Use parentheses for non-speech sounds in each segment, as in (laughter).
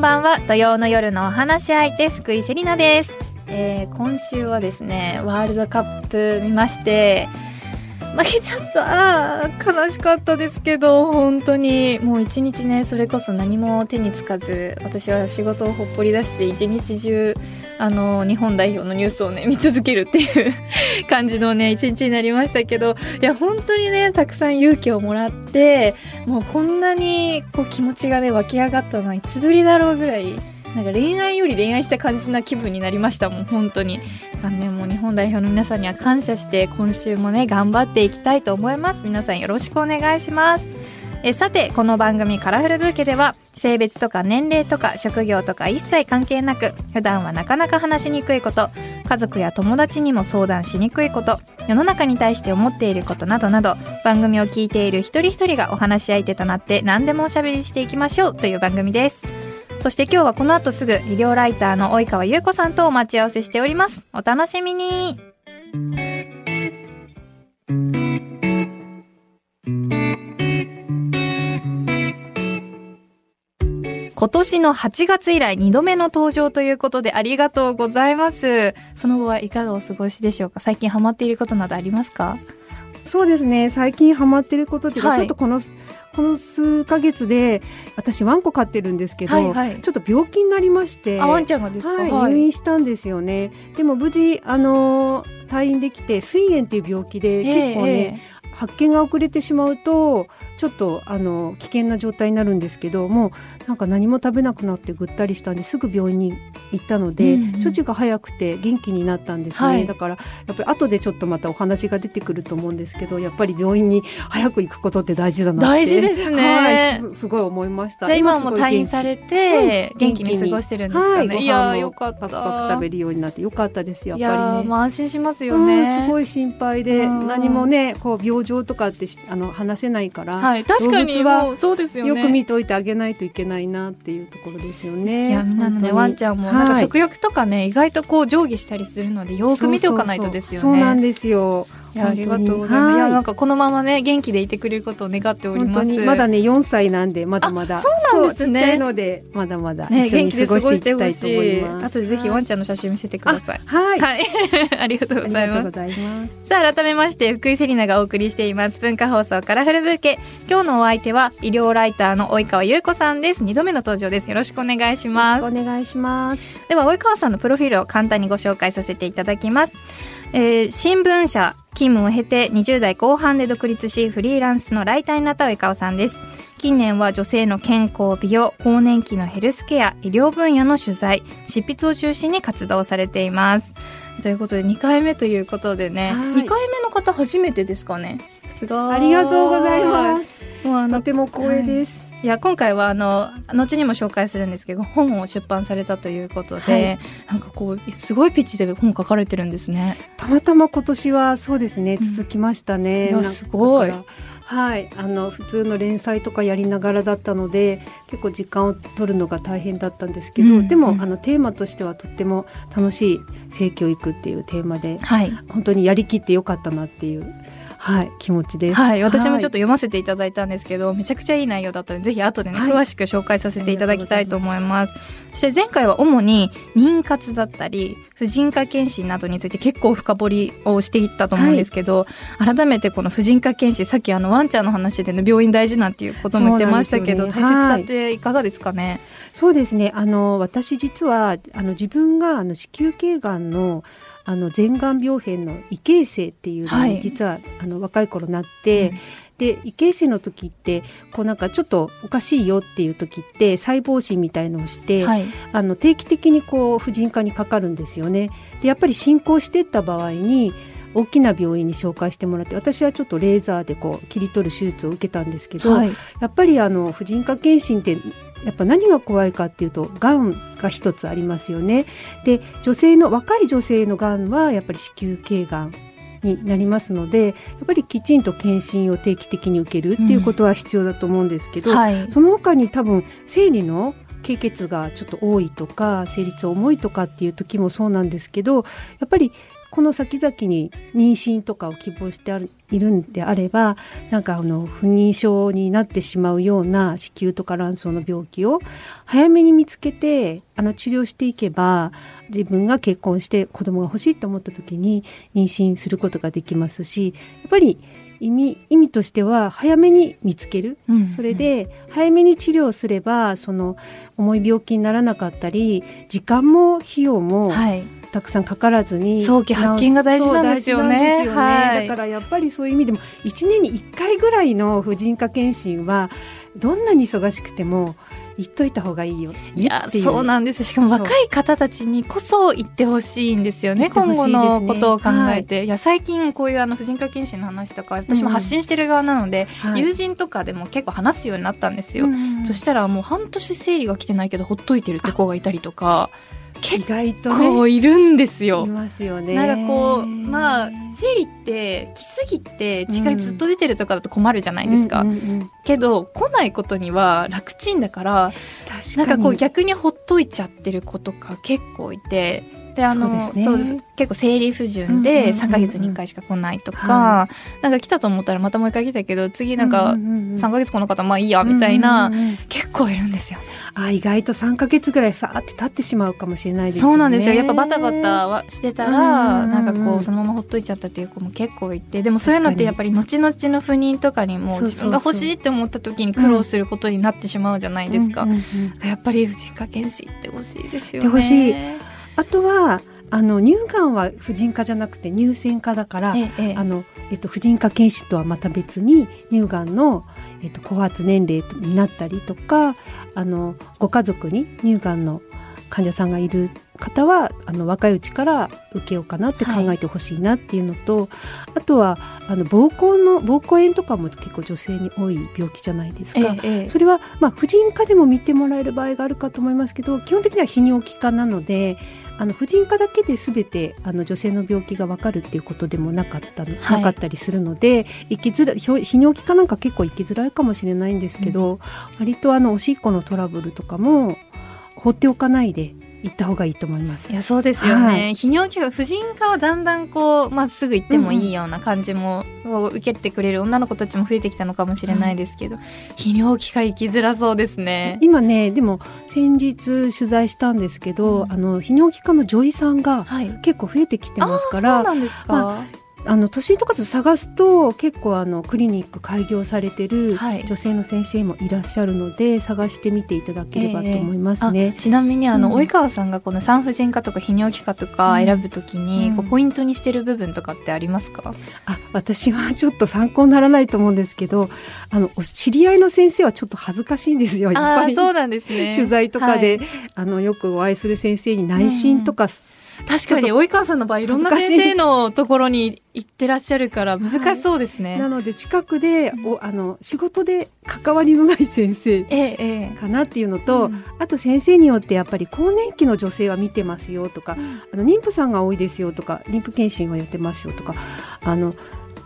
んばんは。土曜の夜のお話し相手福井セリナです、えー、今週はですねワールドカップ見まして負けちゃった。悲しかったですけど本当にもう一日ねそれこそ何も手につかず私は仕事をほっぽり出して一日中あの日本代表のニュースをね見続けるっていう感じのね (laughs) 一日になりましたけどいや本当にねたくさん勇気をもらってもうこんなにこう気持ちがね湧き上がったのはいつぶりだろうぐらいなんか恋愛より恋愛した感じな気分になりましたもん本当に。だからねもう日本代表の皆さんには感謝して今週もね頑張っていきたいと思います皆さんよろしくお願いします。えさてこの番組「カラフルブーケ」では性別とか年齢とか職業とか一切関係なく普段はなかなか話しにくいこと家族や友達にも相談しにくいこと世の中に対して思っていることなどなど番組を聞いている一人一人がお話し相手となって何でもおしゃべりしていきましょうという番組です。そして今日はこの後すぐ医療ライターの及川優子さんとお待ち合わせしております。お楽しみに。今年の8月以来2度目の登場ということでありがとうございます。その後はいかがお過ごしでしょうか？最近ハマっていることなどありますか？そうですね。最近ハマってることっていうか、はい。ちょっとこのこの数ヶ月で私ワンコ飼ってるんですけど、はいはい。ちょっと病気になりましてあ、ワンちゃんがですか？はい、入院したんですよね。でも無事あの退院できて膵炎っていう病気で結構ね、発見が遅れてしまうとちょっとあの危険な状態になるんですけどもうなんか何も食べなくなってぐったりしたんですぐ病院に行ったので、うんうん。処置が早くて元気になったんですね、はい。だからやっぱり後でちょっとまたお話が出てくると思うんですけどやっぱり病院に早く行くことって大事だなって大事ですね。はい、すすごい思いました。じゃあ今はも退院されて、うん元気に過ごしてるんですかね。はい、いやーご飯もよかった。パク食べるようになってよかったですやっいやぱりね。ーもう安心しますよね。うん、すごい心配でうん。何もねこう病状とかってしあの話せないから、はい、確かにはそうですよね。よく見といてあげないといけないなっていうところですよね。いやみんなのねワンちゃんもなんかはい食欲とかね、意外とこう上下したりするのでよく見ておかないとですよね。そうなんですよ。いやありがとうございます。いやなんかこのままね元気でいてくれることを願っております。まだね4歳なんでまだまだあそうなんですねちっちゃいのでまだまだね一緒に過過ごしていきたいと思しい。います。後でぜひワンちゃんの写真見せてください。はい、はい、(laughs) ありがとうあございます。りがとうございます。さあ改めまして福井セリナがお送りしています文化放送カラフルブーケ今日のお相手は医療ライターの及川優子さんです二度目の登場ですよろしくお願いしますお願いします。では及川さんのプロフィールを簡単にご紹介させていただきます、えー新聞社勤務を経て20代後半で独立しフリーランスのライターになった及川さんです。近年は女性の健康美容更年期のヘルスケア医療分野の取材執筆を中心に活動されています。ということで2回目ということでね、はい。2回目の方初めてですかね。すごいありがとうございます。もうとても光栄です。いや今回はあの後にも紹介するんですけど本を出版されたということで、はい。なんかこうすごいピッチで本書かれてるんですね。たまたま今年はそうですね続きましたね。いやなんかすごい。はい、あの普通の連載とかやりながらだったので結構時間を取るのが大変だったんですけど、うんでも、うん。あのテーマとしてはとっても楽しい性教育っていうテーマではい、本当にやりきってよかったなっていう、はい、気持ちです。はい、私もちょっとと読ませていただいたんですけど、めちゃくちゃいい内容だったのでぜひ後でね、はい詳しく紹介させていただきたいと思います。そして前回は主に妊活だったり婦人科検診などについて結構深掘りをしていったと思うんですけど、改めてこの婦人科検診さっきあのワンちゃんの話でね病院大事なんていうことも言ってましたけど、ね大切さっていかがですかね？そうですねあの私実はあの自分があの子宮頸がんのあの前がん病変の異形成っていうのに、はい。実はあの若い頃なって、で異形成の時ってこうなんかちょっとおかしいよっていう時って細胞診みたいのをして、はい、あの定期的にこう婦人科にかかるんですよね。でやっぱり進行していった場合に大きな病院に紹介してもらって私はちょっとレーザーでこう切り取る手術を受けたんですけど、はい、やっぱりあの婦人科検診ってやっぱ何が怖いかっていうとがんが一つありますよね。で女性の若い女性のがんはやっぱり子宮頸がんになりますのでやっぱりきちんと検診を定期的に受けるっていうことは必要だと思うんですけど、はい、その他に多分生理の経血がちょっと多いとか生理痛重いとかっていう時もそうなんですけどやっぱりこの先々に妊娠とかを希望してあるいるんであればなんかあの不妊症になってしまうような子宮とか卵巣の病気を早めに見つけてあの治療していけば自分が結婚して子供が欲しいと思った時に妊娠することができますしやっぱり意味意味としては早めに見つける、うん、それで早めに治療すればその重い病気にならなかったり時間も費用も、はいたくさんかからずに早期発見が大事なんですよね、ね。はい、だからやっぱりそういう意味でも1年に1回ぐらいの婦人科検診はどんなに忙しくても言っといた方がいいよいやそうなんですしかも若い方たちにこそ言ってほしいんですよね、ね、今後のことを考えて、はい、いや最近こういうあの婦人科検診の話とか私も発信してる側なので、うんはい、友人とかでも結構話すようになったんですよ、うん、そしたらもう半年生理が来てないけどほっといてるって子がいたりとか。結構いるんですよ。いますよね。なんかこうまあ生理って来すぎて血がずっと出てるとかだと困るじゃないですか。うんうんうん、けど来ないことには楽ちんだからなんかこう逆にほっといちゃってる子とか結構いて。であのそう、ね、結構生理不順で3か月に1回しか来ないとか、なんか来たと思ったらまたもう1回来たけど次なんか3か月来なかったらまあいいやみたいな、結構いるんですよ、あ意外と3か月ぐらいさって経ってしまうかもしれないですね。そうなんですよ。やっぱバタバタはしてたら、なんかこうそのままほっといちゃったっていう子も結構いてでもそういうのってやっぱり後々の不妊とかにも自分が欲しいって思った時に苦労することになってしまうじゃないですか、やっぱり婦人科検診ってほしいですよね。あとはあの乳がんは婦人科じゃなくて乳腺科だから、ええ、あのえっと、婦人科検診とはまた別に乳がんの、えっと、後発年齢になったりとかあのご家族に乳がんの患者さんがいる方はあの若いうちから受けようかなって考えてほしいなっていうのと、はい、あとはあの膀胱の膀胱炎とかも結構女性に多い病気じゃないですか、ええ、それは、まあ、婦人科でも見てもらえる場合があるかと思いますけど基本的には泌尿器科なのであの婦人科だけで全てあの女性の病気が分かるっていうことでもなかった、はい、なかったりするので生きづら泌尿器科なんか結構生きづらいかもしれないんですけど、うん、割とあのおしっこのトラブルとかも放っておかないで行った方がいいと思います。いやそうですよね。はい、泌尿器科婦人科はだんだんこうまあすぐ行ってもいいような感じも、を受けてくれる女の子たちも増えてきたのかもしれないですけど、泌尿器科行きづらそうですね。今ねでも先日取材したんですけど、うん、あの泌尿器科の女医さんが結構増えてきてますから、はい、そうなんですか。まああの都心とかで探すと結構あのクリニック開業されてる女性の先生もいらっしゃるので、はい、探してみていただければと思いますね。えー、ちなみにあの、うん、及川さんがこの産婦人科とか泌尿器科とか選ぶときに、ポイントにしてる部分とかってありますか、あ私はちょっと参考にならないと思うんですけどあの知り合いの先生はちょっと恥ずかしいんですよやっぱり。そうなんですね。取材とかで、はい、あのよくお会いする先生に内心とか、うん確かに及川さんの場合い。ろんな先生のところに行ってらっしゃるから難しそうですね。はい、なので近くでおあの仕事で関わりのない先生かなっていうのと、ええうん、あと先生によってやっぱり更年期の女性は見てますよとか、うん、あの妊婦さんが多いですよとか妊婦検診はやってますよとかあの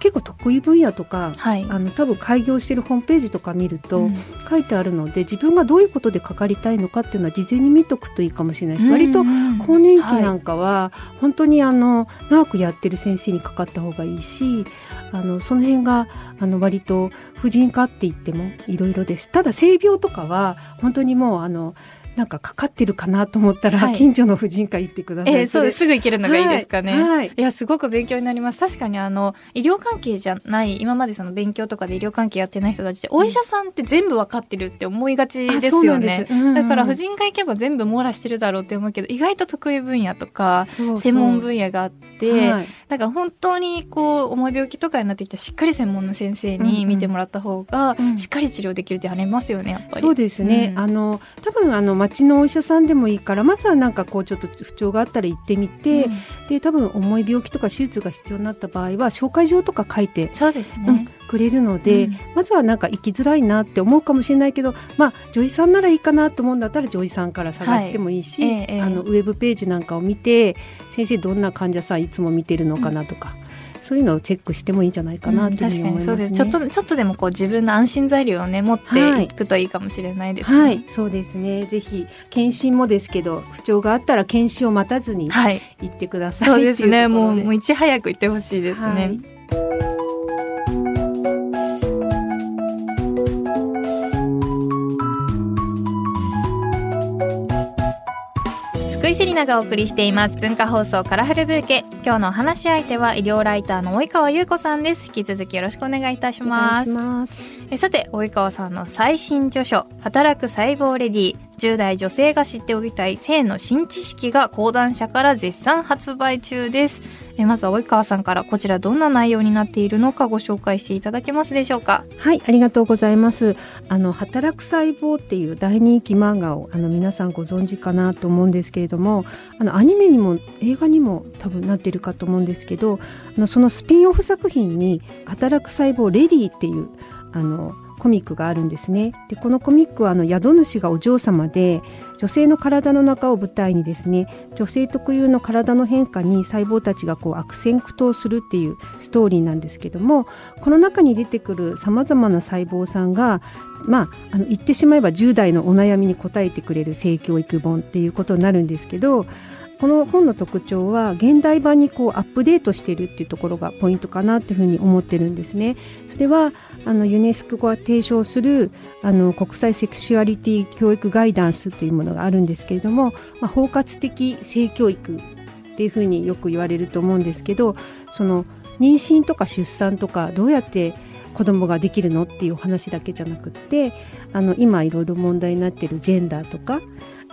結構得意分野とか、はい、あの多分開業してるホームページとか見ると書いてあるので、自分がどういうことでかかりたいのかっていうのは事前に見とくといいかもしれないです。割と更年期なんかは本当にあの長くやってる先生にかかった方がいいしあのその辺があの割と婦人科って言ってもいろいろです。ただ性病とかは本当にもうあのなんかかかってるかなと思ったら、はい、近所の婦人科行ってください。えー、そうですぐ行けるのがいいですかね。はい、はい、いやすごく勉強になります。確かにあの医療関係じゃない今までその勉強とかで医療関係やってない人たちで、うん、お医者さんって全部わかってるって思いがちですよね。うんうん、だから婦人科行けば全部網羅してるだろうって思うけど意外と得意分野とか専門分野があって、はい、だから本当にこう重い病気とかになってきたしっかり専門の先生に見てもらった方が、しっかり治療できるってありますよねやっぱり。そうですね。あの多分あの町のお医者さんでもいいからまずはなんかこうちょっと不調があったら行ってみて、うん、で多分重い病気とか手術が必要になった場合は紹介状とか書いてそうですね、うん、くれるので、うん、まずはなんか行きづらいなって思うかもしれないけどまあ女医さんならいいかなと思うんだったら女医さんから探してもいいし、はいええ、あのウェブページなんかを見て先生どんな患者さんいつも見てるのかなとか。そういうのをチェックしてもいいんじゃないかなっていうふうに思います、ね。うん、確かにそうです。ちょっとちょっとでもこう自分の安心材料をね持ってい。くといいかもしれないですね。はい、はい、そうですね。ぜひ検診もですけど不調があったら検診を待たずに行ってください、はい、そうですね。もうもういち早く行ってほしいですね。はい福井セリナがお送りしています。文化放送カラフルブーケ。今日の話し相手は医療ライターの及川優子さんです。引き続きよろしくお願いいたします。えさて及川さんの最新著書働く細胞レディ10代女性が知っておきたい性の新知識が講談社から絶賛発売中です。えまずは及川さんからこちらどんな内容になっているのかご紹介していただけますでしょうか？はいありがとうございます。あの働く細胞っていう大人気漫画をあの皆さんご存知かなと思うんですけれどもあのアニメにも映画にも多分なっているかと思うんですけどあのそのスピンオフ作品に働く細胞レディっていうあのコミックがあるんですね。でこのコミックはあの宿主がお嬢様で女性の体の中を舞台にですね女性特有の体の変化に細胞たちがこう悪戦苦闘するっていうストーリーなんですけどもこの中に出てくるさまざまな細胞さんがまあ、あの言ってしまえば10代のお悩みに応えてくれる性教育本っていうことになるんですけどこの本の特徴は現代版にこうアップデートしているっていうところがポイントかなっていうふうに思ってるんですね。それはあのユネスコが提唱するあの国際セクシュアリティ教育ガイダンスというものがあるんですけれども、まあ、包括的性教育っていうふうによく言われると思うんですけどその妊娠とか出産とかどうやって子供ができるのっていう話だけじゃなくってあの今いろいろ問題になっているジェンダーとか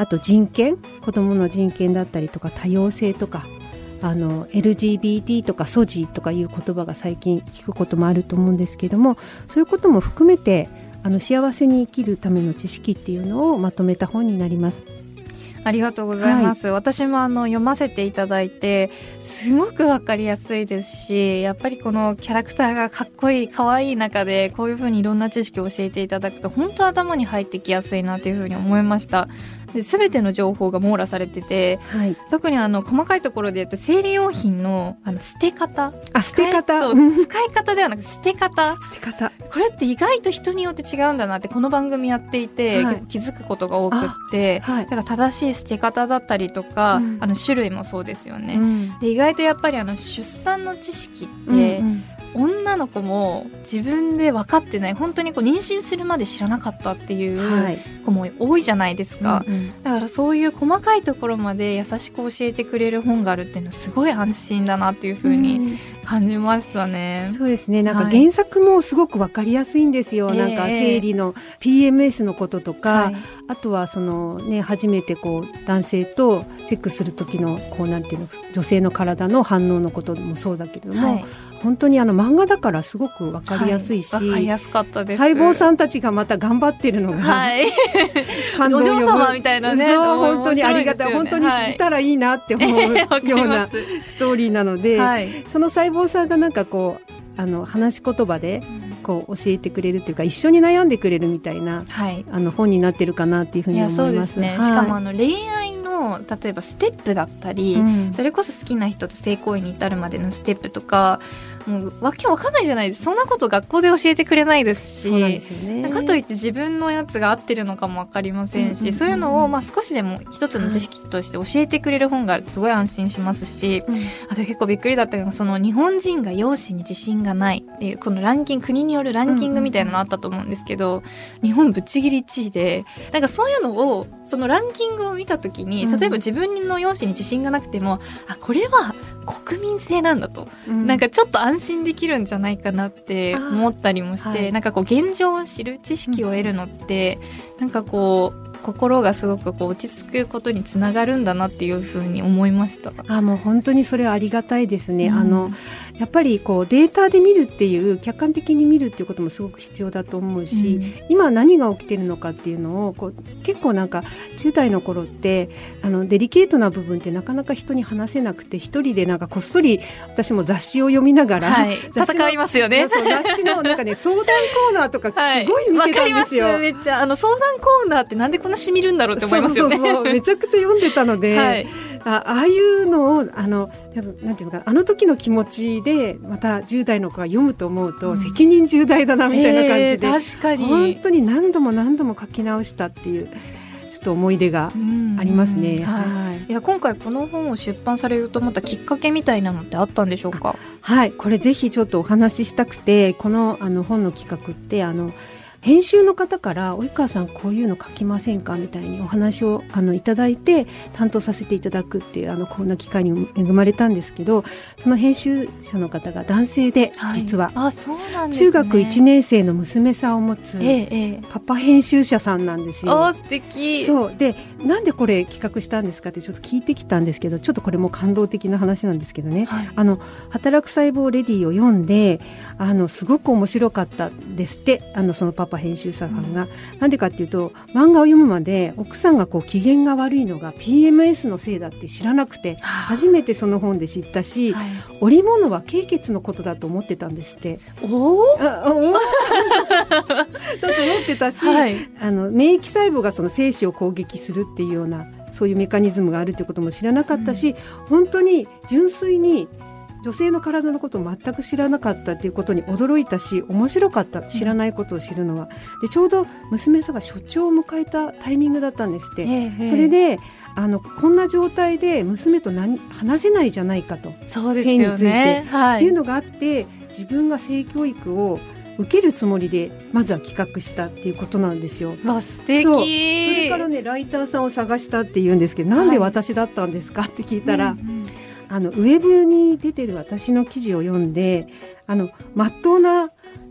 あと人権子どもの人権だったりとか多様性とかあの LGBT とかソジとかいう言葉が最近聞くこともあると思うんですけどもそういうことも含めてあの幸せに生きるための知識っていうのをまとめた本になります。ありがとうございます。はい、私もあの読ませていただいて、すごくわかりやすいですし、やっぱりこのキャラクターがかっこいい、可愛い中で、こういうふうにいろんな知識を教えていただくと、本当頭に入ってきやすいなというふうに思いました。で全ての情報が網羅されてて、はい、特にあの細かいところで言うと生理用品のあの捨て方。あ捨て方。(laughs) 使い方ではなく捨て方。捨て方。これって意外と人によって違うんだなってこの番組やっていて、はい、気づくことが多くって、はい、だから正しい捨て方だったりとか、うん、あの種類もそうですよね。うん、で意外とやっぱりあの出産の知識って、うんうん女の子も自分で分かってない本当にこう妊娠するまで知らなかったっていう子も多いじゃないですか、はいうんうん、だからそういう細かいところまで優しく教えてくれる本があるっていうのはすごい安心だなっていうふうに感じましたね、うん、そうですね。なんか原作もすごく分かりやすいんですよ、はい、なんか生理の PMS のこととか、えー、あとはそのね初めてこう男性とセックスする時のこうなんていうの女性の体の反応のこともそうだけれども、はい本当にあの漫画だからすごくわかりやすいし、はい、かりやすかったです。細胞さんたちがまた頑張ってるのが、はい、(laughs) 感動お嬢様みたいなね本当にありがたい、本当にいたらいいなって思うような (laughs) ストーリーなので、はい、その細胞さんがなんかこうあの話し言葉でこう教えてくれるというか一緒に悩んでくれるみたいな、はい、あの本になってるかなっていうふうに思います。そうですね、はい、しかもあの恋愛の例えばステップだったり、うん、それこそ好きな人と性行為に至るまでのステップとかもうわけわかんないじゃないです。そんなこと学校で教えてくれないですし。かといって自分のやつが合ってるのかも分かりませんし、うんうんうん、そういうのをまあ少しでも一つの知識として教えてくれる本があるとすごい安心しますし、うん、あと結構びっくりだったのがその日本人が容姿に自信がないっていうこのランキング国によるランキングみたいなのあったと思うんですけど、うんうんうん、日本ぶっちぎり1位でなんかそういうのをそのランキングを見た時に例えば自分の容姿に自信がなくても、あこれは国民性なんだと、うん、なんかちょっと安心できるんじゃないかなって思ったりもして、はい、なんかこう現状を知る知識を得るのって、うん、なんかこう心がすごくこう落ち着くことにつながるんだなっていうふうに思いました。あもう本当にそれはありがたいですね。うん、あのやっぱりこうデータで見るっていう客観的に見るっていうこともすごく必要だと思うし、うん、今何が起きてるのかっていうのをこう結構なんか10代の頃ってあのデリケートな部分ってなかなか人に話せなくて一人でなんかこっそり私も雑誌を読みながら、はい、(laughs) 戦いますよね。雑誌のなんかね (laughs) 相談コーナーとかすごい見てたんですよ。はい、めっちゃあの相談コーナーってなんでこんなしみるんだろうって思いますよね。そうそうそう。めちゃくちゃ読んでたので、(laughs) はいあああいうのをあのなんていうのかなあの時の気持ちでまた10代の子が読むと思うと、責任重大だなみたいな感じで、えー、確かに本当に何度も何度も書き直したっていう。ちょっと思い出がありますね。はい。いや今回この本を出版されると思ったきっかけみたいなのってあったんでしょうか。はい、これぜひちょっとお話ししたくて、このあの本の企画ってあの編集の方から及川さんこういうの書きませんか？みたいにお話をあのいただいて担当させていただくっていうあのこんな機会に恵まれたんですけどその編集者の方が男性で、実は、あそうなんです、ね、中学1年生の娘さんを持つパパ編集者さんなんですよ。あ素敵。そう。でなんでこれ企画したんですかってちょっと聞いてきたんですけどちょっとこれも感動的な話なんですけどね、はい、あの働く細胞レディを読んであのすごく面白かったですってあのそのパパ編集者さんが、うん、なんでかっていうと漫画を読むまで奥さんがこう機嫌が悪いのが PMS のせいだって知らなくて、初めてその本で知ったし、はい、織物は経血のことだと思ってたんですって。おおだと思ってたし、はい、あの免疫細胞がその精子を攻撃するっていうようなそういうメカニズムがあるってことも知らなかったし、うん、本当に純粋に女性の体のことを全く知らなかったっていうことに驚いたし面白かった知らないことを知るのは。でちょうど娘さんが所長を迎えたタイミングだったんですって。それであのこんな状態で娘と何話せないじゃないかと。そうですよ、ね、はい、っていうのがあって自分が性教育を受けるつもりでまずは企画したっていうことなんですよ。わ素敵。それからねライターさんを探したって言うんですけど、なんで私だったんですかって聞いたら、うんうんあのウェブに出てる私の記事を読んであの真っ当な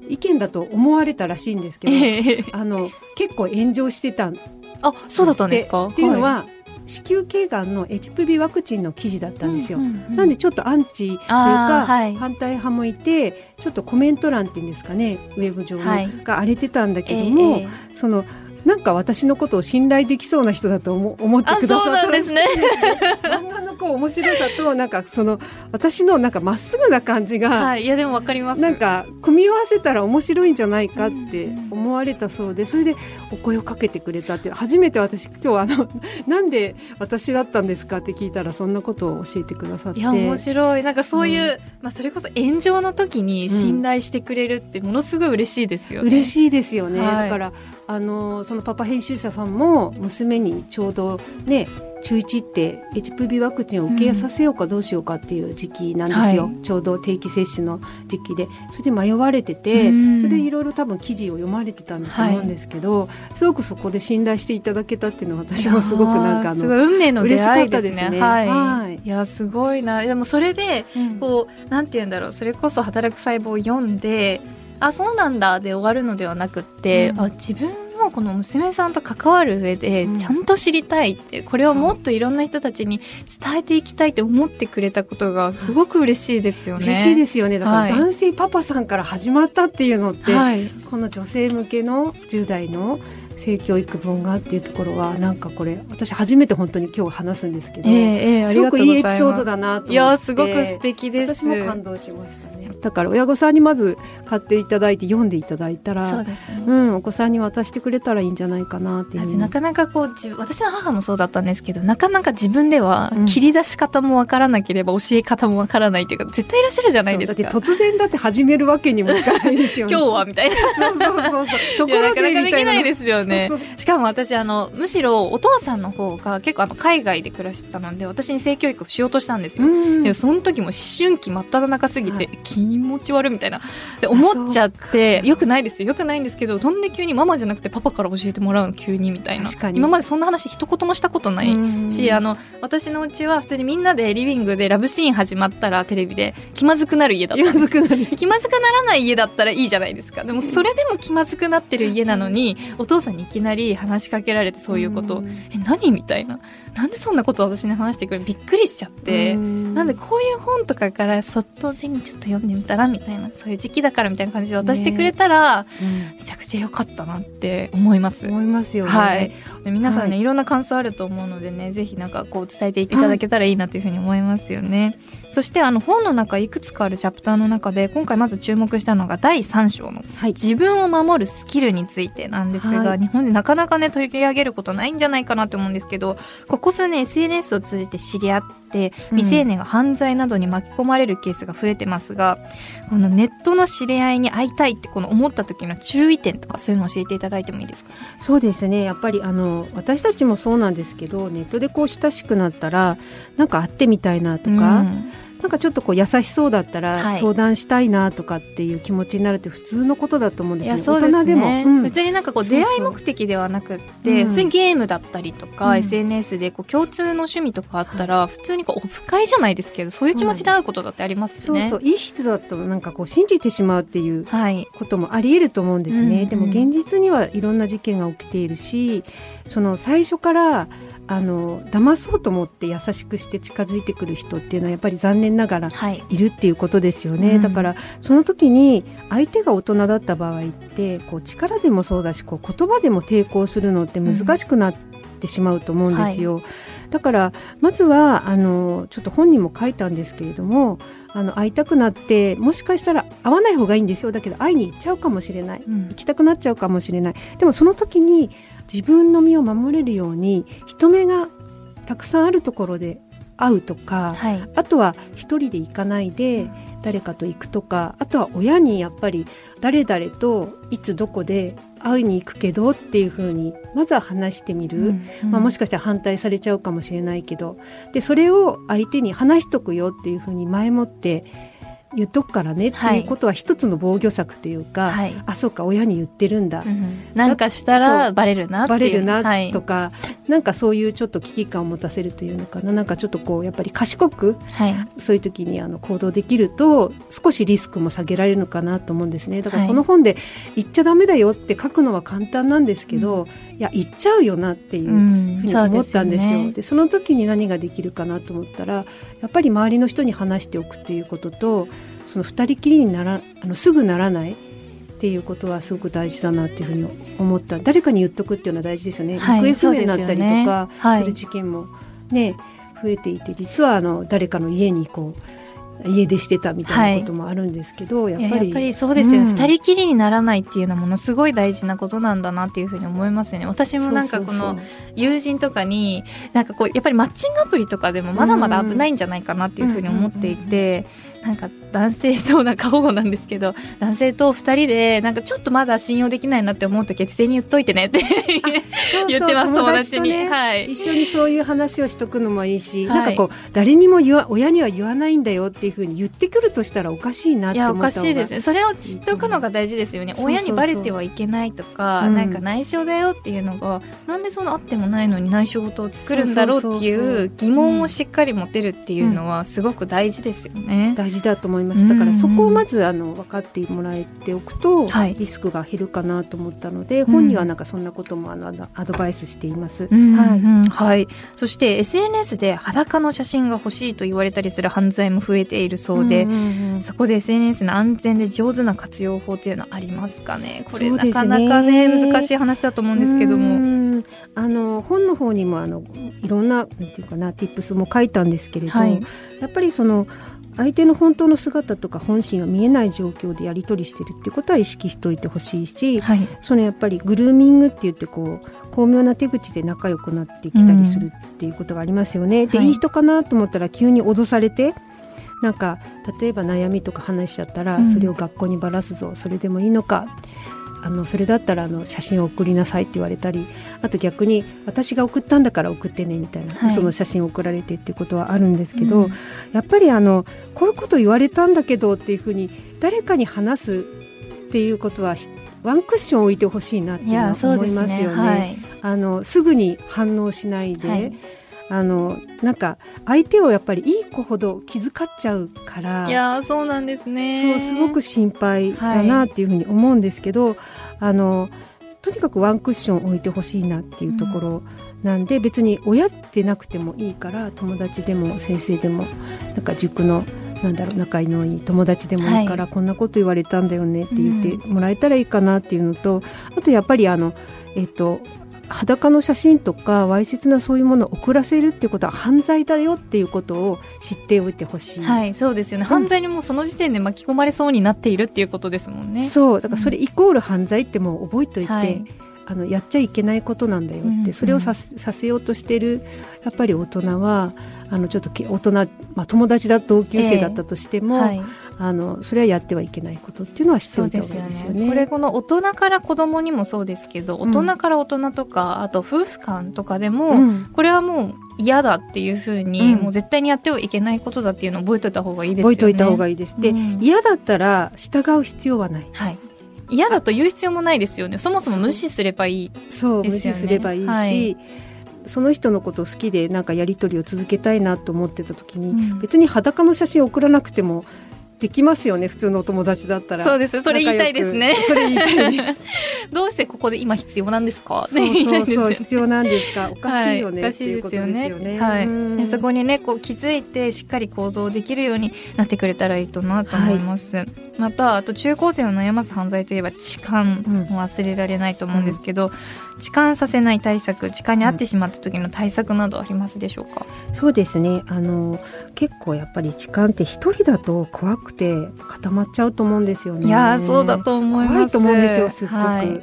意見だと思われたらしいんですけど、えー、あの結構炎上してたんあそうだったんですか？って。いうのは、はい、子宮頸がんの HPV ワクチンの記事だったんですよ。うんうんうん、なんでちょっとアンチというか、はい、反対派もいてちょっとコメント欄っていうんですかねウェブ上の、はい、が荒れてたんだけども、えー、そのなんか私のことを信頼できそうな人だと思思ってくださった。んですね。(laughs) 漫画のこう面白さとなんかその私のなんかまっすぐな感じが、はい、いやでもわかります。なんか組み合わせたら面白いんじゃないかって思われたそうでそれでお声をかけてくれたって初めて私今日あの (laughs) なんで私だったんですかって聞いたらそんなことを教えてくださって。いや面白い。なんかそういう、うん、まあそれこそ炎上の時に信頼してくれるってものすごい嬉しいですよね。嬉しいですよね、はい、だからあのそのパパ編集者さんも娘にちょうどね中1って HPV ワクチンを受けさせようかどうしようかっていう時期なんですよ、うんはい、ちょうど定期接種の時期で。それで迷われてて、うん、それでいろいろ多分記事を読まれてたんだと思うんですけど、はい、すごくそこで信頼していただけたっていうのは私もすごくなんかあの運命の出会いですね。すはい、はい、いやすごいな。でもそれでこう、うん、なんて言うんだろう。それこそ働く細胞を読んであそうなんだで終わるのではなくって、うん、あ自分もこの娘さんと関わる上でちゃんと知りたいって、うん、これをもっといろんな人たちに伝えていきたいって思ってくれたことがすごく嬉しいですよね。嬉しいですよね。だから男性パパさんから始まったっていうのって、はい、この女性向けの10代の性教育本がっていうところはなんかこれ私初めて本当に今日話すんですけど、えーえー、す。ごくいいエピソードだなといやすごく素敵です。私も感動しましたね。だから親御さんにまず買っていただいて読んでいただいたらそうです、ね、うん、お子さんに渡してくれたらいいんじゃないかなってなかなかこう私の母もそうだったんですけどなかなか自分では切り出し方もわからなければ教え方もわからないっていうか絶対いらっしゃるじゃないですか。突然だって始めるわけにもいかないですよね。(laughs) 今日はみたいな。そうそうそうそう。ところでみたいなですよねしかも私あのむしろお父さんの方が結構あの海外で暮らしてたので私に性教育をしようとしたんですよ。でその時も思春期真っ只中すぎて、はい、気持ち悪いみたいな。で思っちゃってよくないですよ。よくないんですけどどんで急にママじゃなくてパパから教えてもらうの急にみたいな。今までそんな話一言もしたことないしあの私のうちは普通にみんなでリビングでラブシーン始まったらテレビで気まずくなる家だった。(laughs) 気まずくならない家だったらいいじゃないですか。でもそれでも気まずくなってる家なのにお父さんにいきなり話しかけられてそういうこと。え何みたいななんでそんなこと私に話してくれびっくりしちゃって。なんでこういう本とかからそっとぜにちょっと読んでみたらみたいなそういう時期だからみたいな感じで渡してくれたら、ねうん、めちゃくちゃ良かったなって思います。思いますよね、はい、で皆さんね、はい、いろんな感想あると思うのでねぜひなんかこう伝えていただけたらいいなというふうに思いますよね、はい、そしてあの本の中いくつかあるチャプターの中で今回まず注目したのが第3章の、はい、自分を守るスキルについてなんですが、日本でなかなかね取り上げることないんじゃないかなと思うんですけどここ数年 SNS を通じて知り合って未成年が犯罪などに巻き込まれるケースが増えてますが、このネットの知り合いに会いたいってこの思った時の注意点とかそういうのを教えていただいてもいいですか？そうですね。やっぱりあの私たちもそうなんですけどネットでこう親しくなったらなんか会ってみたいなとか、うんなんかちょっとこう優しそうだったら相談したいなとかっていう気持ちになるって普通のことだと思うんですよ、ね、大人でも、うん、別になんかこう出会い目的ではなくって普通にゲームだったりとか、うん、SNS でこう共通の趣味とかあったら普通にこうオフ会じゃないですけどそういう気持ちで会うことだってありますね。そうそういい人だとなんかこう信じてしまうっていうこともあり得ると思うんですね、はい、でも現実にはいろんな事件が起きているしその最初からあの騙そうと思って優しくして近づいてくる人っていうのはやっぱり残念ながらい。るっていうことですよね、はいうん、だからその時に相手が大人だった場合ってこう力でもそうだしこう言葉でも抵抗するのって難しくなってしまうと思うんですよ。うんはい、だからまずはあのちょっと本人も書いたんですけれどもあの会いたくなってもしかしたら会わない方がいいんですよ。だけど会いに行っちゃうかもしれない、うん、行きたくなっちゃうかもしれない。でもその時に自分の身を守れるように人目がたくさんあるところで会うとか、はい、あとは一人で行かないで誰かと行くとかあとは親にやっぱり誰々といつどこで会いに行くけどっていうふうにまずは話してみる、うんうん、まあ、もしかしたら反対されちゃうかもしれないけど。でそれを相手に話しとくよっていうふうに前もって言っとくからねっていうことは一つの防御策というか、はい、あそうか親に言ってるんだ、うん、なんかしたらバレるなバレるなとか、はい、なんかそういうちょっと危機感を持たせるというのかな。なんかちょっとこうやっぱり賢く、はい、そういう時にあの行動できると少しリスクも下げられるのかなと思うんですね。だからこの本で言っちゃダメだよって書くのは簡単なんですけど、うん、いや言っちゃうよなっていうふうに思ったんですよ。うん、そで、ね、その時に何ができるかなと思ったらやっぱり周りの人に話しておくっていうこととその2人きりにならあのすぐならないっていうことはすごく大事だなっていうふうに思った。誰かに言っとくっていうのは大事ですよね、はい、行方不明になったりとかする事件もね、増えていて実はあの誰かの家にこう家出してたみたいなこともあるんですけど、はい、やっぱり。やっぱりそうですよ、うん、2人きりにならないっていうのはものすごい大事なことなんだなっていうふうに思いますよね。私もなんかこの友人とかになんかこうやっぱりマッチングアプリとかでもまだまだ危ないんじゃないかなっていうふうに思っていて、なんか男性そうな過保護なんですけど (laughs) 男性と2人でなんかちょっとまだ信用できないなって思う時は事前に言っといてねって (laughs) (laughs) 言ってます友達に、はい、一緒にそういう話をしとくのもいいし、はい、なんかこう誰にも言わ親には言わないんだよっていうふうに言ってくるとしたらおかしいなって思ったいやおかしいですね。それを知っておくのが大事ですよね、うん、親にバレてはいけないとか、うん、なんか内緒だよっていうのがなんでそんなあってもないのに内緒事を作るんだろうっていう疑問をしっかり持てるっていうのはすごく大事ですよね、大事だと思います。だからそこをまずあの分かってもらえておくと、リスクが減るかなと思ったので、本にはなんかそんなこともあのアドバイスしています。はい、はい、そして SNS で裸の写真が欲しいと言われたりする犯罪も増えているそうで、そこで SNS の安全で上手な活用法というのはありますかね？これ、なかなかね難しい話だと思うんですけども。あの本の方にもあのいろんななんていうかな tips も書いたんですけれど、はい、やっぱりその相手の本当の姿とか本心は見えない状況でやり取りしてるってことは意識しておいてほしいし、はい、そのやっぱりグルーミングって言ってこう巧妙な手口で仲良くなってきたりするっていうことがありますよね。うん、で、はい、いい人かなと思ったら急に脅されてなんか例えば悩みとか話しちゃったら、それを学校にばらすぞそれでもいいのかあのそれだったらあの写真を送りなさいって言われたりあと逆に私が送ったんだから送ってねみたいな、はい、その写真を送られてっていうことはあるんですけど、うん、やっぱりあのこういうこと言われたんだけどっていうふうに誰かに話すっていうことはワンクッション置いてほしいなっていうのは思いますよね。はい、あのすぐに反応しないで、はいあのなんか相手をやっぱりいい子ほど気遣っちゃうから。いやそうなんですね。そうすごく心配だなっていうふうに思うんですけど、はい、あのとにかくワンクッション置いてほしいなっていうところなんで、うん、別に親ってなくてもいいから友達でも先生でもなんか塾のなんだろう仲のいい友達でもいいから、こんなこと言われたんだよねって言ってもらえたらいいかなっていうのと、あとやっぱりあのえっと裸の写真とかわいせつなそういうものを送らせるっていうことは犯罪だよっていうことを知っておいてほしい。はい、そうですよね、うん、犯罪にもその時点で巻き込まれそうになっているっていうことですもんね。そうだからそれイコール犯罪ってもう覚えておいて、はい。あのやっちゃいけないことなんだよって、うんうん。それをさせさせようとしてるやっぱり大人はあのちょっとけ大人、まあ、友達だ同級生だったとしても、はい、あのそれはやってはいけないことっていうのはしておいた方がいいですよね。これこの大人から子供にもそうですけど、うん大人から大人とかあと夫婦間とかでも、うんこれはもう嫌だっていうふうに、うんもう絶対にやってはいけないことだっていうのを覚えておいた方がいいですよね。覚えておいた方がいいです。で、うん嫌だったら従う必要はない。はい。嫌だと言う必要もないですよね。そもそも無視すればいい。そう、無視すればいいし、はいその人のこと好きでなんかやり取りを続けたいなと思ってた時に、うん別に裸の写真送らなくてもできますよね普通のお友達だったら。そうです。それ言いたいですね。それ言いたいです。(laughs) どうしてここで今必要なんですか？そうそそう必要なんですか？おかしいよね、はい、っていうことですよね。はい、そこにねこう気づいてしっかり行動できるようになってくれたらいいとなと思います、またあと中高生を悩ます犯罪といえば痴漢も忘れられないと思うんですけど、痴漢させない対策痴漢に遭ってしまった時の対策などありますでしょうか、そうですね。あの結構やっぱり痴漢って一人だと怖くて固まっちゃうと思うんですよね。いやーそうだと思います。怖いと思うんですよすっごく、はい。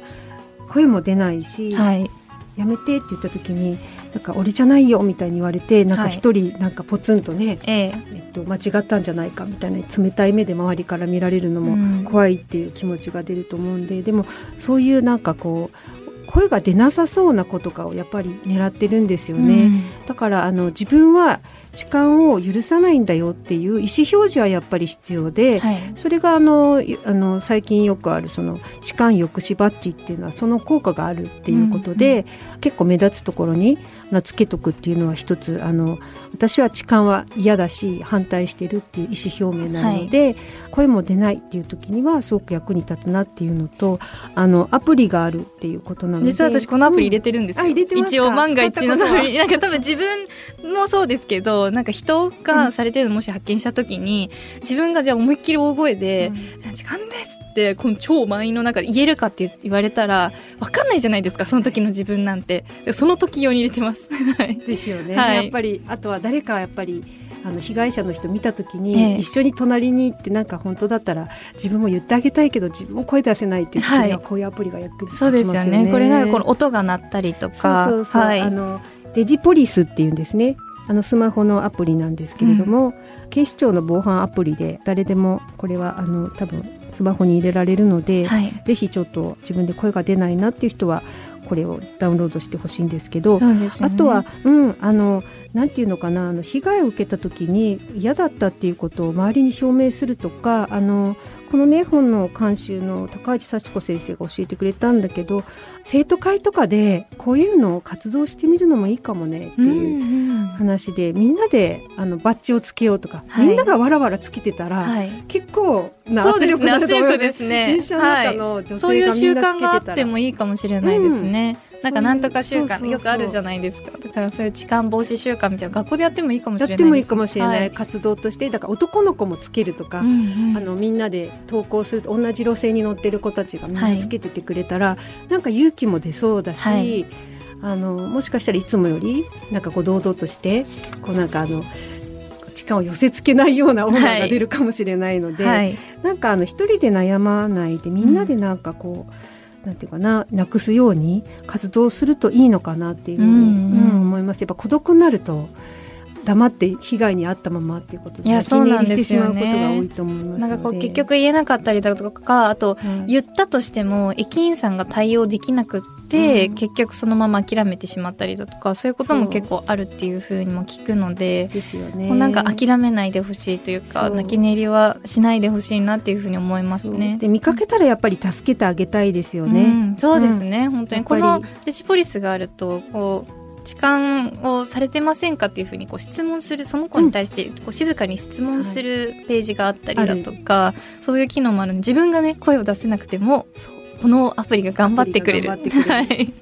声も出ないし、はい。やめてって言った時になんか俺じゃないよみたいに言われてなんか一人なんかポツンとね、ええ。えっと、間違ったんじゃないかみたいな冷たい目で周りから見られるのうん。も怖いっていう気持ちが出ると思うんで、でもそういうなんかこう声が出なさそうな子とかをやっぱり狙ってるんですよね。だからあの自分は痴漢を許さないんだよっていう意思表示はやっぱり必要で、はい。それがあのいあの最近よくあるその痴漢抑止バッジっていうのはその効果があるっていうことで、結構目立つところにつけとくっていうのは一つあの私は痴漢は嫌だし反対してるっていう意思表明なので、声も出ないっていう時にはすごく役に立つなっていうのとあのアプリがあるっていうことなので。実は私このアプリ入れてるんですよ、うん一応万が一のために使なんか多分自分もそうですけどなんか人がされてるのもし発見した時に自分がじゃあ思いっきり大声で「時間です!」ってこの超満員の中で言えるかって言われたら分かんないじゃないですかその時の自分なんて。その時用に入れてます。は (laughs) いですよね、はい。やっぱりあとは誰かやっぱりあの被害者の人見た時ええ。に一緒に隣に行ってなんか本当だったら自分も言ってあげたいけど自分も声出せないっていう時にははいこういうアプリが役に立ちますそうよね。ですよね。これなんかこの音が鳴ったりとか。そうそうそう、はい。あのデジポリスっていうんですね。あのスマホのアプリなんですけれども、警視庁の防犯アプリで誰でもこれはあの多分スマホに入れられるので、はいぜひちょっと自分で声が出ないなっていう人はこれをダウンロードしてほしいんですけど、ねあとは、うん、あの、なんていうのかな、あの被害を受けた時に嫌だったっていうことを周りに証明するとか、あの。このね、本の監修の高市幸子先生が教えてくれたんだけど。生徒会とかで、こういうのを活動してみるのもいいかもねっていう。うんうん話でみんなであのバッジをつけようとか、はいみんながわらわらつけてたら、はい結構な圧力になると思いますですね電車の中の女性がみんなつけてたら、そういう習慣があってもいいかもしれないですね。なんかなんとか習慣よくあるじゃないですか。だからそういう痴漢防止習慣みたいな学校でやってもいいかもしれない。やってもいいかもしれない、はい。活動としてだから男の子もつけるとか、うんうんあのみんなで投稿すると同じ路線に乗ってる子たちがみんなつけててくれたら、なんか勇気も出そうだし、はい。あのもしかしたらいつもよりなんかこう堂々としてこうなんかあの時間を寄せつけないようなオーラが出るかもしれないので、はい。なんかあの一人で悩まないでみんなでなんかこう、なんていうかななくすように活動するといいのかなっていうふうに、うん思います。やっぱ孤独になると黙って被害に遭ったままっていうことでいやそうなんですよね。が多いと思いますので。なんかこう結局言えなかったりだとかあとはい。言ったとしても駅員さんが対応できなくっ結局そのまま諦めてしまったりだとかそういうことも結構あるっていうふうにも聞くので。ですよね。もうなんか諦めないでほしいというか泣き寝入りはしないでほしいなっていうふうに思いますね。で見かけたらやっぱり助けてあげたいですよね、うん、そうですね、本当にこのデジポリスがあるとこう痴漢をされてませんかっていうふうにこう質問するその子に対してこう静かに質問するページがあったりだとか、そういう機能もあるので自分がね声を出せなくてもこのアプリが頑張ってくれる。れ (laughs) はい。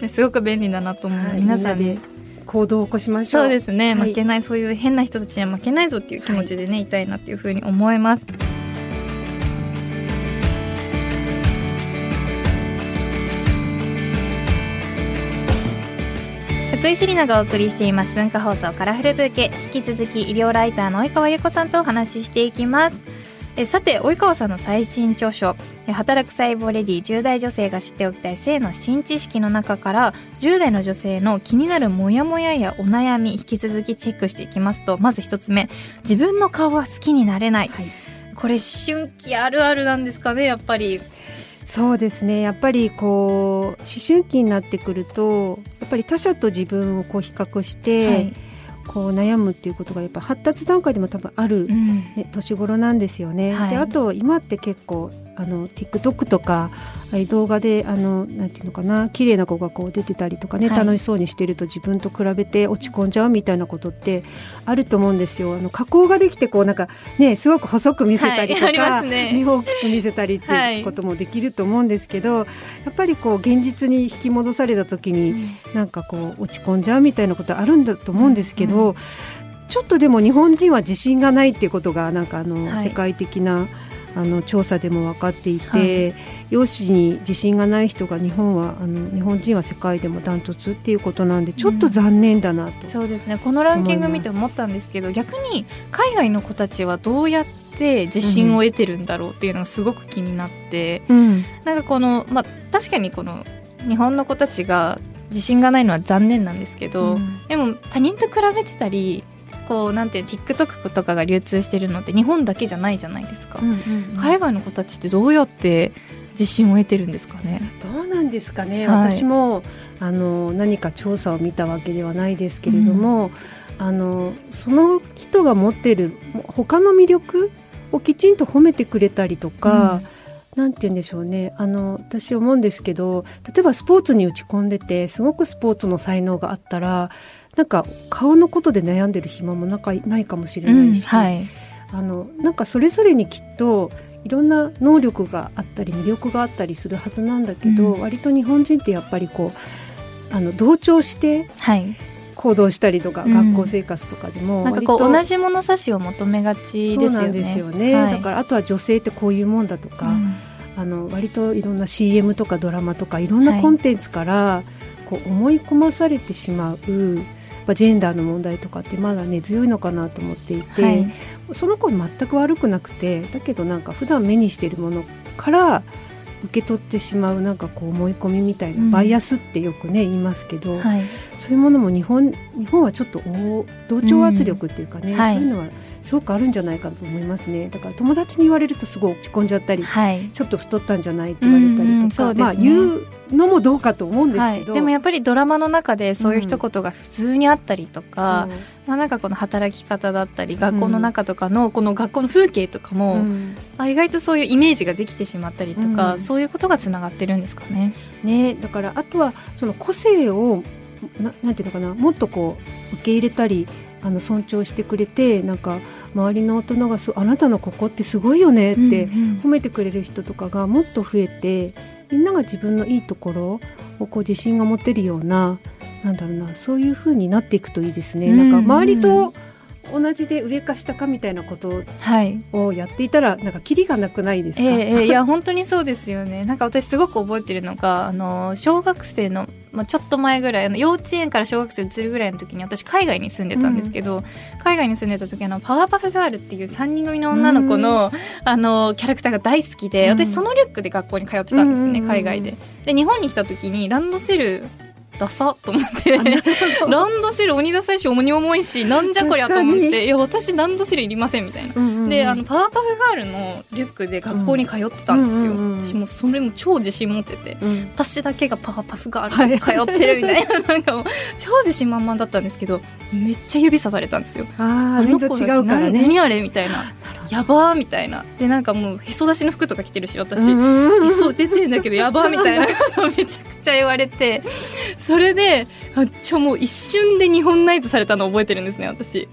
ねすごく便利だなと思う。はい皆さんで行動を起こしましょう。そうですね、はい。負けないそういう変な人たちには負けないぞっていう気持ちでね、い、たいなっていうふうに思います。福井セリナがお送りしています。文化放送カラフルブーケ。引き続き医療ライターの及川由子さんとお話ししていきますえさて及川さんの最新著書「働く細胞レディ10代女性が知っておきたい性の新知識」の中から10代の女性の気になるモヤモヤやお悩み引き続きチェックしていきますとまず一つ目自分の顔は好きになれない、はい、これ思春期あるあるなんですかねやっぱり。そうですね。やっぱりこう思春期になってくるとやっぱり他者と自分をこう比較して、はいこう悩むっていうことがやっぱ発達段階でも多分ある、ね、うん、年頃なんですよね。はい、であと今って結構あの TikTok とか動画であのなんていうのかな綺麗な子がこう出てたりとかね、はい、楽しそうにしてると自分と比べて落ち込んじゃうみたいなことってあると思うんですよ。あの加工ができてこうなんかねすごく細く見せたりとか、はいね、身を大きく見せたりっていうこともできると思うんですけど、やっぱりこう現実に引き戻された時に、なんかこう落ち込んじゃうみたいなことあるんだと思うんですけど。うん。ちょっとでも日本人は自信がないっていうことがなんかあの、世界的なあの調査でも分かっていて、はい、容姿に自信がない人が日本はあの日本人は世界でもダントツっていうことなんでちょっと残念だなと、うん、そうですね。このランキング見て思ったんですけど逆に海外の子たちはどうやって自信を得てるんだろうっていうのがすごく気になって、うん、なんかこのまあ確かにこの日本の子たちが自信がないのは残念なんですけど、うん、でも他人と比べてたりこうなんていう TikTok とかが流通してるのって日本だけじゃないじゃないですか、うんうんうん、海外の子たちってどうやって自信を得てるんですかね？どうなんですかね、はい、私もあの何か調査を見たわけではないですけれども、うん、あのその人が持っている他の魅力をきちんと褒めてくれたりとか、うん。なんて言うんでしょうね。あの私思うんですけど例えばスポーツに打ち込んでてすごくスポーツの才能があったらなんか顔のことで悩んでる暇もなかないかもしれないし、うんはい、あのなんかそれぞれにきっといろんな能力があったり魅力があったりするはずなんだけど、うん、割と日本人ってやっぱりこうあの同調して行動したりとか、はい、学校生活とかでも、うん、なんかこう同じ物差しを求めがちですよね。そうなんですよね、はい、だからあとは女性ってこういうもんだとか、うん、あの割といろんな CM とかドラマとかいろんなコンテンツから、こう思い込まされてしまう。ぱジェンダーの問題とかってまだね強いのかなと思っていて、はい、その子全く悪くなくてだけどなんか普段目にしているものから受け取ってしまうなんかこう思い込みみたいなバイアスってよくね、言いますけど、はい、そういうものも日本日本はちょっと同調圧力っていうかね、うんはい、そういうのはすごくあるんじゃないかと思いますね。だから友達に言われるとすごい落ち込んじゃったり、はい、ちょっと太ったんじゃないって言われたりとか、うんうんね、まあ言うのもどうかと思うんですけど、はい、でもやっぱりドラマの中でそういう一言が普通にあったりとか、うん、まあなんかこの働き方だったり学校の中とかのこの学校の風景とかも、うん、あ意外とそういうイメージができてしまったりとか、うん、そういうことがつながってるんですかね。ね。だからあとはその個性をななんていうのかなもっとこう受け入れたりあの尊重してくれてなんか周りの大人がすあなたのここってすごいよねって褒めてくれる人とかがもっと増えてみんなが自分のいいところをこう自信が持てるようななんだろうなそういう風になっていくといいですね。なんか周りと同じで上か下かみたいなことをやっていたら、なんかキリがなくないですか、えー、いや本当にそうですよね。なんか私すごく覚えてるのがあの小学生のまあ、ちょっと前ぐらいあの幼稚園から小学生移るぐらいの時に私海外に住んでたんですけど、うん、海外に住んでた時あのパワーパフガールっていう3人組の女の子の,、あのキャラクターが大好きで、私そのリュックで学校に通ってたんですね、海外で。で日本に来た時にランドセルダサと思って。(laughs) ランドセル鬼ダサいし鬼重いしなんじゃこりゃと思って。いや私ランドセルいりませんみたいな、うん、であのパワーパフガールのリュックで学校に通ってたんですよ、私もそれも超自信持ってて、うん、私だけがパワーパフガールに通ってるみたいな、はい、なんかもう超自信満々だったんですけどめっちゃ指さされたんですよ。ああの子違うからね。何あれみたいな。やばーみたいな。でなんかもうへそ出しの服とか着てるし私。へそ出てんだけどやばーみたいな。(laughs) めちゃくちゃ言われて。それでちょもう一瞬で日本ナイズされたのを覚えてるんですね私。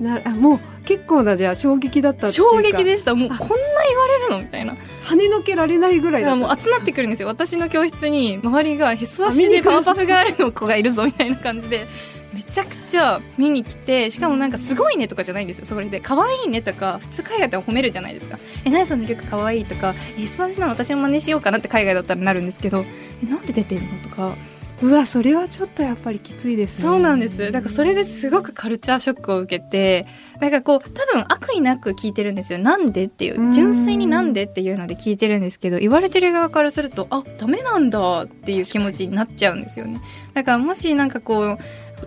なあもう結構なじゃあ衝撃だった衝撃でした。もうこんな言われるの？みたいな。跳ねのけられないぐらいもう集まってくるんですよ。私の教室に。周りがへそ足でパワパフガールの子がいるぞみたいな感じで。めちゃくちゃ見に来てしかもなんかすごいねとかじゃないんですよ。それで。可愛いねとか普通海外では褒めるじゃないですか。え何そのリュック可愛いとか。えそのなの私も真似しようかなって海外だったらなるんですけど。えなんで出てるのとかうわそれはちょっとやっぱりきついですね。そうなんです。だからそれですごくカルチャーショックを受けてなんかこう多分悪意なく聞いてるんですよ。なんでっていう。純粋になんでっていうので聞いてるんですけど言われてる側からするとあダメなんだっていう気持ちになっちゃうんですよね。だからもしなんかこう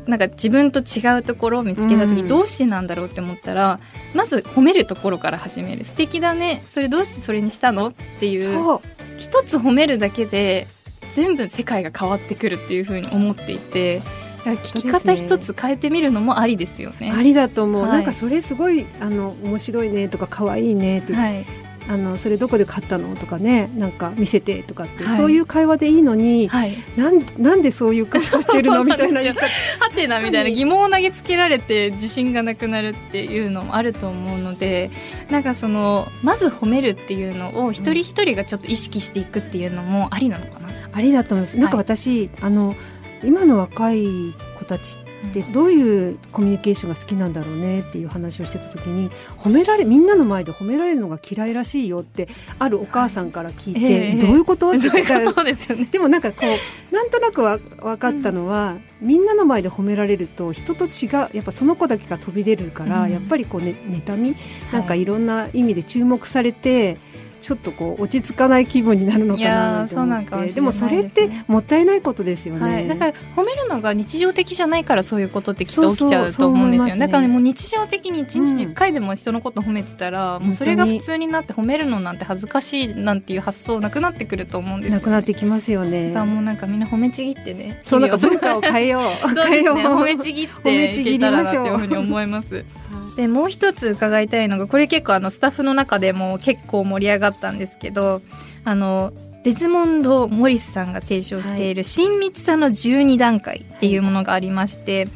なんか自分と違うところを見つけた時どうしてなんだろうって思ったら、うん、まず褒めるところから始める。素敵だね。それどうしてそれにしたの？っていう。一つ褒めるだけで全部世界が変わってくるっていうふうに思っていて聞き方一つ変えてみるのもありですよね。ありだと思う、はい、なんかそれすごいあの面白いねとか可愛いねって、はい、あのそれどこで買ったのとかねなんか見せてとかって、はい、そういう会話でいいのに、はい、なんなんでそういう顔してるのみたいなはてなみたいな疑問を投げつけられて自信がなくなるっていうのもあると思うのでなんかそのまず褒めるっていうのを一人一人がちょっと意識していくっていうのもありなのかな、ありだと思います。なんか私、はい、あの今の若い子たちってどういうコミュニケーションが好きなんだろうねっていう話をしてた時に褒められみんなの前で褒められるのが嫌いらしいよってあるお母さんから聞いて、えー、どういうこと？(laughs) って言ったらでもなんかこうなんとなくわ分かったのは、うん、みんなの前で褒められると人と違うやっぱその子だけが飛び出るから、うん、やっぱりこう、ね、妬みなんかいろんな意味で注目されて。ちょっとこう落ち着かない気分になるのかなと思って。でもそれってもったいないことですよね、はい、だから褒めるのが日常的じゃないからそういうことってきっと起きちゃうと思うんですよ、ね、だからもう日常的に1日10回でも人のこと褒めてたら、うん、もうそれが普通になって褒めるのなんて恥ずかしいなんていう発想なくなってくると思うんですなくなってきますよね。だからもうなんかみんな褒めちぎってね。そうなんか文化を変えよう。変えよう、褒めちぎっていけたらなっていうふうに思います (laughs) でもう一つ伺いたいのがこれ結構あのスタッフの中でも結構盛り上がったんですけどあのデズモンド・モリスさんが提唱している親密さの12段階っていうものがありまして、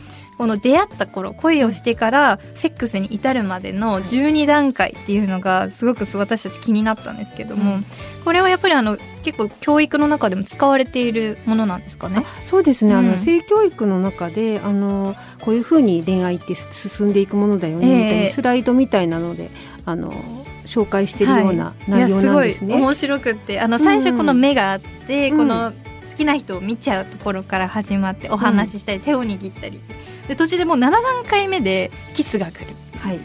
この出会った頃恋をしてからセックスに至るまでの12段階っていうのがすごく私たち気になったんですけども、これはやっぱりあの結構教育の中でも使われているものなんですかね？そうですね、うん、あの性教育の中であのこういうふうに恋愛って進んでいくものだよね、みたいなスライドみたいなのであの紹介しているような内容なんですね。はい、面白くってあの最初この目があって、うん、この好きな人を見ちゃうところから始まってお話ししたり、手を握ったりで途中でもう7段階目でキスが来る。はい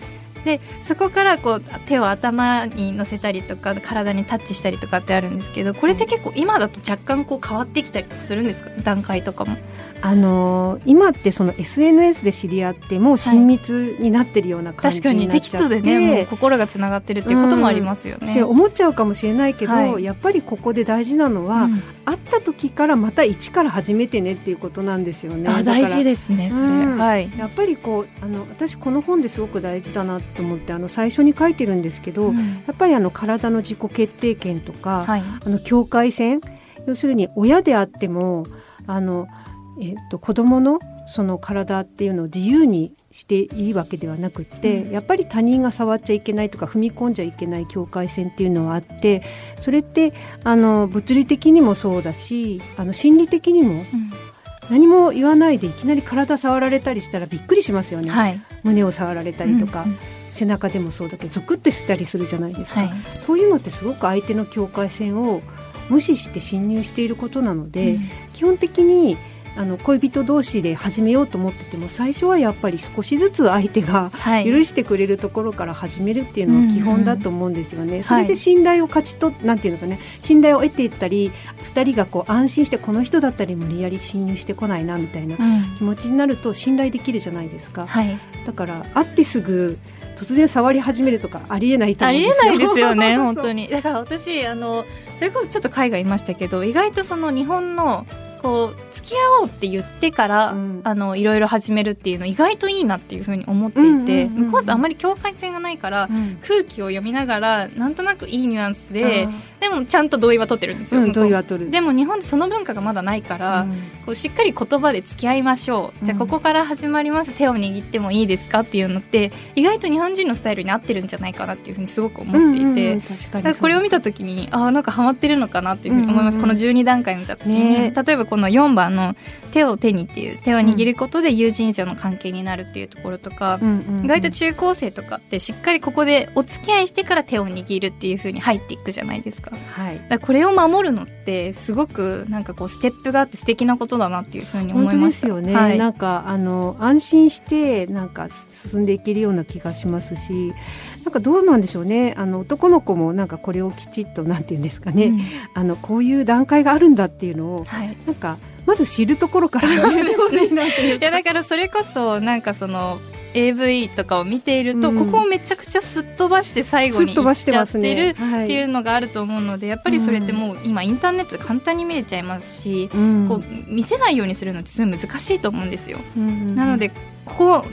でそこからこう手を頭に乗せたりとか体にタッチしたりとかってあるんですけどこれって結構今だと若干こう変わってきたりするんですか？段階とかも。あのー、今ってその SNS で知り合ってもう親密になってるような感じになっちゃって、はい、確かにでね心がつながってるっていうこともありますよね。うん、って思っちゃうかもしれないけど、はい、やっぱりここで大事なのは、うん、会った時からまた一から始めてねっていうことなんですよね。あ大事ですねそれ、うん、はい、やっぱりこうあの私この本ですごく大事だなと思ってあの最初に書いてるんですけど、やっぱりあの体の自己決定権とか、はい、あの境界線要するに親であってもあのえーと、子どものその体っていうのを自由にしていいわけではなくって、うん、やっぱり他人が触っちゃいけないとか踏み込んじゃいけない境界線っていうのはあってそれってあの物理的にもそうだしあの心理的にも、うん、何も言わないでいきなり体触られたりしたらびっくりしますよね、はい、胸を触られたりとか。うんうん背中でもそうだけどゾクって吸ったりするじゃないですか、はい、そういうのってすごく相手の境界線を無視して侵入していることなので、基本的にあの恋人同士で始めようと思ってても最初はやっぱり少しずつ相手が許してくれるところから始めるっていうのは基本だと思うんですよね。それで信頼を勝ち取なんていうのかね信頼を得ていったり2人がこう安心してこの人だったり無理やり侵入してこないなみたいな気持ちになると信頼できるじゃないですか。はい、だから会ってすぐ突然触り始めるとかありえないと思うんですよ。ありえないですよね (laughs) 本当に。だから私あのそれこそちょっと海外いましたけど意外とその日本のこう付き合おうって言ってから、うん、あのいろいろ始めるっていうの意外といいなっていうふうに思っていて、向こうとあんまり境界線がないから、うん、空気を読みながらなんとなくいいニュアンスででもちゃんと同意は取ってるんですよ、うん、同意は取る。でも日本でその文化がまだないから、こうしっかり言葉で付き合いましょう。じゃあここから始まります。手を握ってもいいですかっていうのって意外と日本人のスタイルに合ってるんじゃないかなっていうふうにすごく思っていて、これを見た時にああなんかハマってるのかなっていうふうに思います、この12段階見た時に、ね、例えばこの4番の手を手にっていう手を握ることで友人以上の関係になるっていうところとか、うんうんうん。意外と中高生とかってしっかりここでお付き合いしてから手を握るっていう風に入っていくじゃないですか。はい。らこれを守るのってすごくなんかこうステップがあって素敵なことだなっていう風に思いますよね、はい。なんかあの安心してなんか進んでいけるような気がしますしなんかどうなんでしょうね。あの男の子もなんかこれをきちっとなんて言うんですかね、うん。あのこういう段階があるんだっていうのをはい。なんかまず知るところから始めてほしいなっていう。(laughs) いやだからそれこそなんかその AV とかを見ていると、うん。ここをめちゃくちゃすっ飛ばして最後にすっ飛ばし行っちゃってる。っていうのがあると思うのでやっぱりそれってもう今インターネットで簡単に見れちゃいますし、うん。こう見せないようにするのってすごい難しいと思うんですよ。うんなのでここ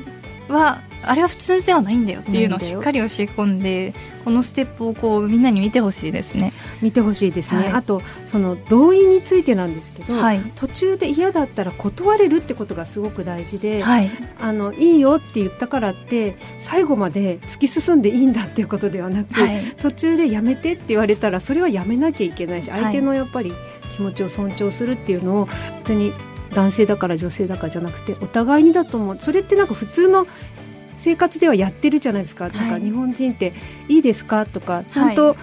はあれは普通ではないんだよっていうのをしっかり教え込んでこのステップをこうみんなに見てほしいですね。見てほしいですね、はい。あとその同意についてなんですけど、はい、途中で嫌だったら断れるってことがすごく大事で、はい、あのいいよって言ったからって最後まで突き進んでいいんだっていうことではなく、はい。途中でやめてって言われたらそれはやめなきゃいけないしはい。相手のやっぱり気持ちを尊重するっていうのを別に男性だから女性だからじゃなくてお互いにだと思う。それってなんか普通の生活ではやってるじゃないですか,、なんか日本人って「いいですか?」とかちゃんと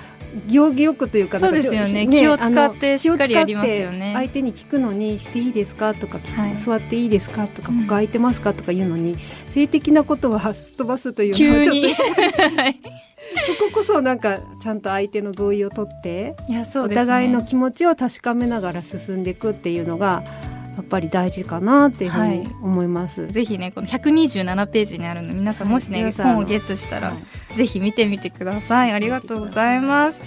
行儀よくというかそうですよね。ちょ気を使ってしっかりやりますよね。相手に聞くのにしていいですかとか、はい。座っていいですかとか、うん。ここ空いてますかとか言うのに性的なことはすっ飛ばすというの急はちょっにと (laughs) はい。そここそなんかちゃんと相手の同意を取って、いやそうお互いの気持ちを確かめながら進んでいくっていうのがやっぱり大事かなっていうふうに思います。ぜひねこの127ページにあるの皆さんはい。もしね、皆さんあの。本をゲットしたら、はい。ぜひ見てみてください。ありがとうございます。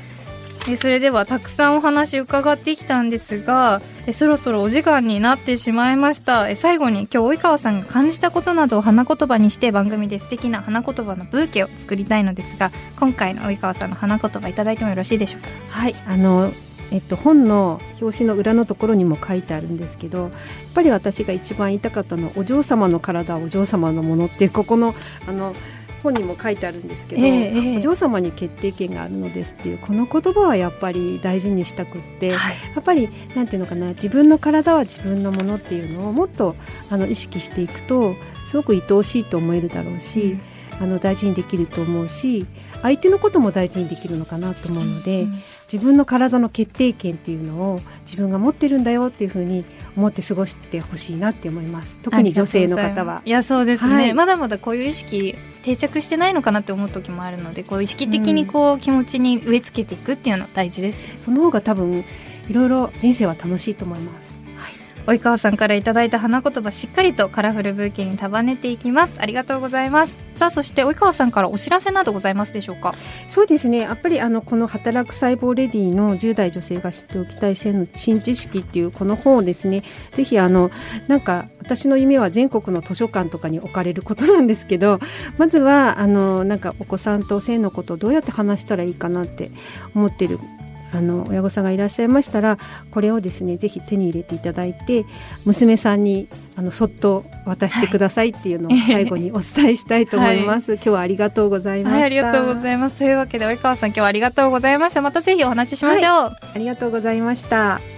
えそれではたくさんお話伺ってきたんですがえそろそろお時間になってしまいました。え最後に今日及川さんが感じたことなどを花言葉にして番組で素敵な花言葉のブーケを作りたいのですが今回の及川さんの花言葉いただいてもよろしいでしょうか？はい、あの、えっと、本の表紙の裏のところにも書いてあるんですけどやっぱり私が一番言いたかったのはお嬢様の体はお嬢様のものっていうここのあの本にも書いてあるんですけど、えお嬢様に決定権があるのですっていうこの言葉はやっぱり大事にしたくって、やはい。っぱりなんていうのかな自分の体は自分のものっていうのをもっとあの意識していくとすごく愛おしいと思えるだろうし、あの大事にできると思うし相手のことも大事にできるのかなと思うので、うん自分の体の決定権っていうのを自分が持ってるんだよっていうふうに思って過ごしてほしいなって思います。特に女性の方は。いやそうですね、はい。まだまだこういう意識定着してないのかなって思う時もあるのでこう意識的にこう気持ちに植え付けていくっていうの大事です。よその方が多分いろいろ人生は楽しいと思います。及川さんからいただいた花言葉しっかりとカラフルブーケに束ねていきます。ありがとうございますさあそして及川さんからお知らせなどございますでしょうか？そうですね。やっぱりあのこの働く細胞レディの10代女性が知っておきたい性の新知識っていうこの本をですねぜひあのなんか私の夢は全国の図書館とかに置かれることなんですけどまずはあのなんかお子さんと性のことをどうやって話したらいいかなって思ってるあの親御さんがいらっしゃいましたらこれをですねぜひ手に入れていただいて娘さんにあのそっと渡してくださいっていうのを最後にお伝えしたいと思います。今日はありがとうございました。はいありがとうございますというわけで及川さん今日はありがとうございましたまたぜひお話ししましょう、ありがとうございました。